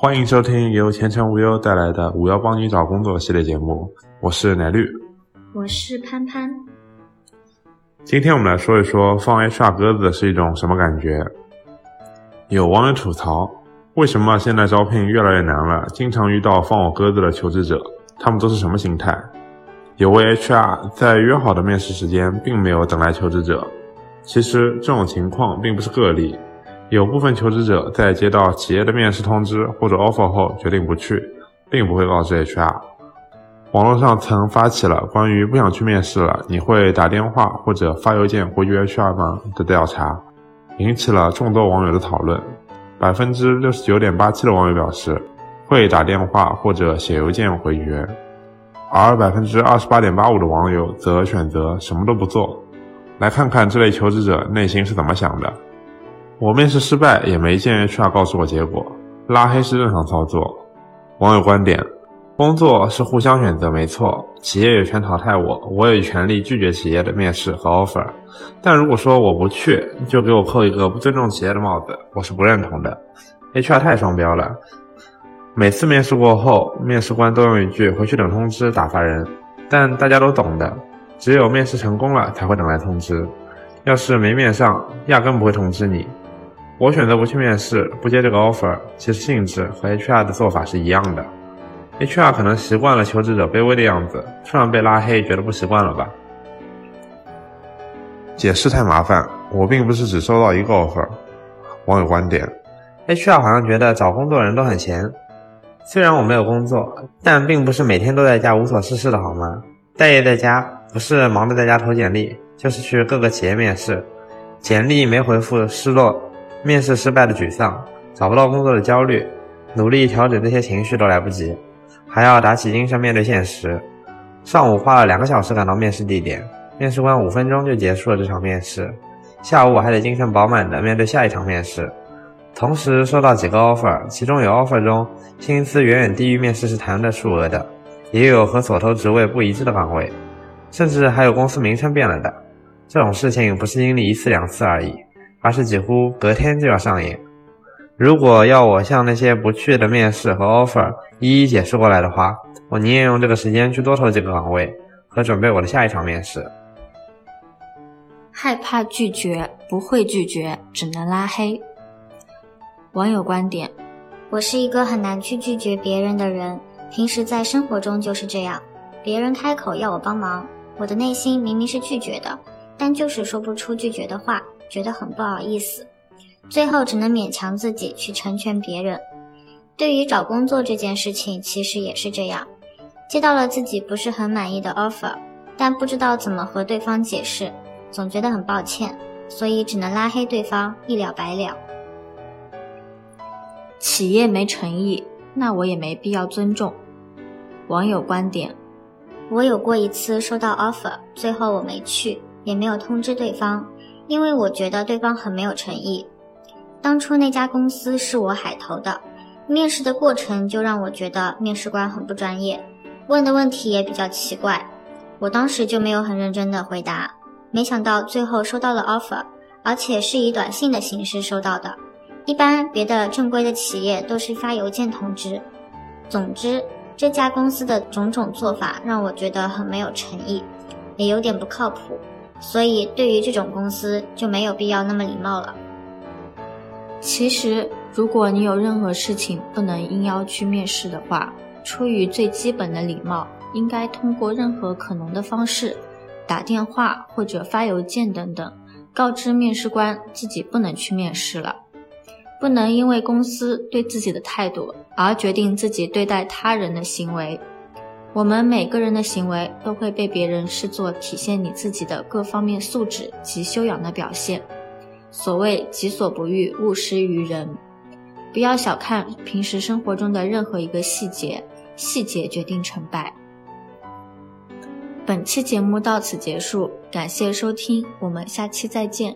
欢迎收听由前程无忧带来的“五幺帮你找工作”系列节目，我是奶绿，我是潘潘。今天我们来说一说放 HR 鸽子是一种什么感觉。有网友吐槽，为什么现在招聘越来越难了，经常遇到放我鸽子的求职者，他们都是什么心态？有位 HR 在约好的面试时间并没有等来求职者，其实这种情况并不是个例。有部分求职者在接到企业的面试通知或者 offer 后决定不去，并不会告知 HR。网络上曾发起了关于不想去面试了，你会打电话或者发邮件回绝 HR 吗的调查，引起了众多网友的讨论。百分之六十九点八七的网友表示会打电话或者写邮件回绝，而百分之二十八点八五的网友则选择什么都不做。来看看这类求职者内心是怎么想的。我面试失败也没见 HR 告诉我结果，拉黑是正常操作。网友观点：工作是互相选择，没错，企业有权淘汰我，我有权利拒绝企业的面试和 offer。但如果说我不去，就给我扣一个不尊重企业的帽子，我是不认同的。HR 太双标了，每次面试过后，面试官都用一句“回去等通知”打发人，但大家都懂的，只有面试成功了才会等来通知，要是没面上，压根不会通知你。我选择不去面试，不接这个 offer，其实性质和 HR 的做法是一样的。HR 可能习惯了求职者卑微的样子，突然被拉黑，觉得不习惯了吧？解释太麻烦，我并不是只收到一个 offer。网友观点：HR 好像觉得找工作的人都很闲。虽然我没有工作，但并不是每天都在家无所事事的好吗？待业在家，不是忙着在家投简历，就是去各个企业面试，简历没回复，失落。面试失败的沮丧，找不到工作的焦虑，努力调整这些情绪都来不及，还要打起精神面对现实。上午花了两个小时赶到面试地点，面试官五分钟就结束了这场面试。下午我还得精神饱满的面对下一场面试，同时收到几个 offer，其中有 offer 中薪资远远低于面试时谈的数额的，也有和所投职位不一致的岗位，甚至还有公司名称变了的。这种事情不是经历一次两次而已。而是几乎隔天就要上演。如果要我向那些不去的面试和 offer 一一解释过来的话，我宁愿用这个时间去多投几个岗位和准备我的下一场面试。害怕拒绝，不会拒绝，只能拉黑。网友观点：我是一个很难去拒绝别人的人，平时在生活中就是这样。别人开口要我帮忙，我的内心明明是拒绝的，但就是说不出拒绝的话。觉得很不好意思，最后只能勉强自己去成全别人。对于找工作这件事情，其实也是这样，接到了自己不是很满意的 offer，但不知道怎么和对方解释，总觉得很抱歉，所以只能拉黑对方，一了百了。企业没诚意，那我也没必要尊重。网友观点：我有过一次收到 offer，最后我没去，也没有通知对方。因为我觉得对方很没有诚意。当初那家公司是我海投的，面试的过程就让我觉得面试官很不专业，问的问题也比较奇怪。我当时就没有很认真的回答，没想到最后收到了 offer，而且是以短信的形式收到的。一般别的正规的企业都是发邮件通知。总之，这家公司的种种做法让我觉得很没有诚意，也有点不靠谱。所以，对于这种公司就没有必要那么礼貌了。其实，如果你有任何事情不能应邀去面试的话，出于最基本的礼貌，应该通过任何可能的方式，打电话或者发邮件等等，告知面试官自己不能去面试了。不能因为公司对自己的态度而决定自己对待他人的行为。我们每个人的行为都会被别人视作体现你自己的各方面素质及修养的表现。所谓“己所不欲，勿施于人”，不要小看平时生活中的任何一个细节，细节决定成败。本期节目到此结束，感谢收听，我们下期再见。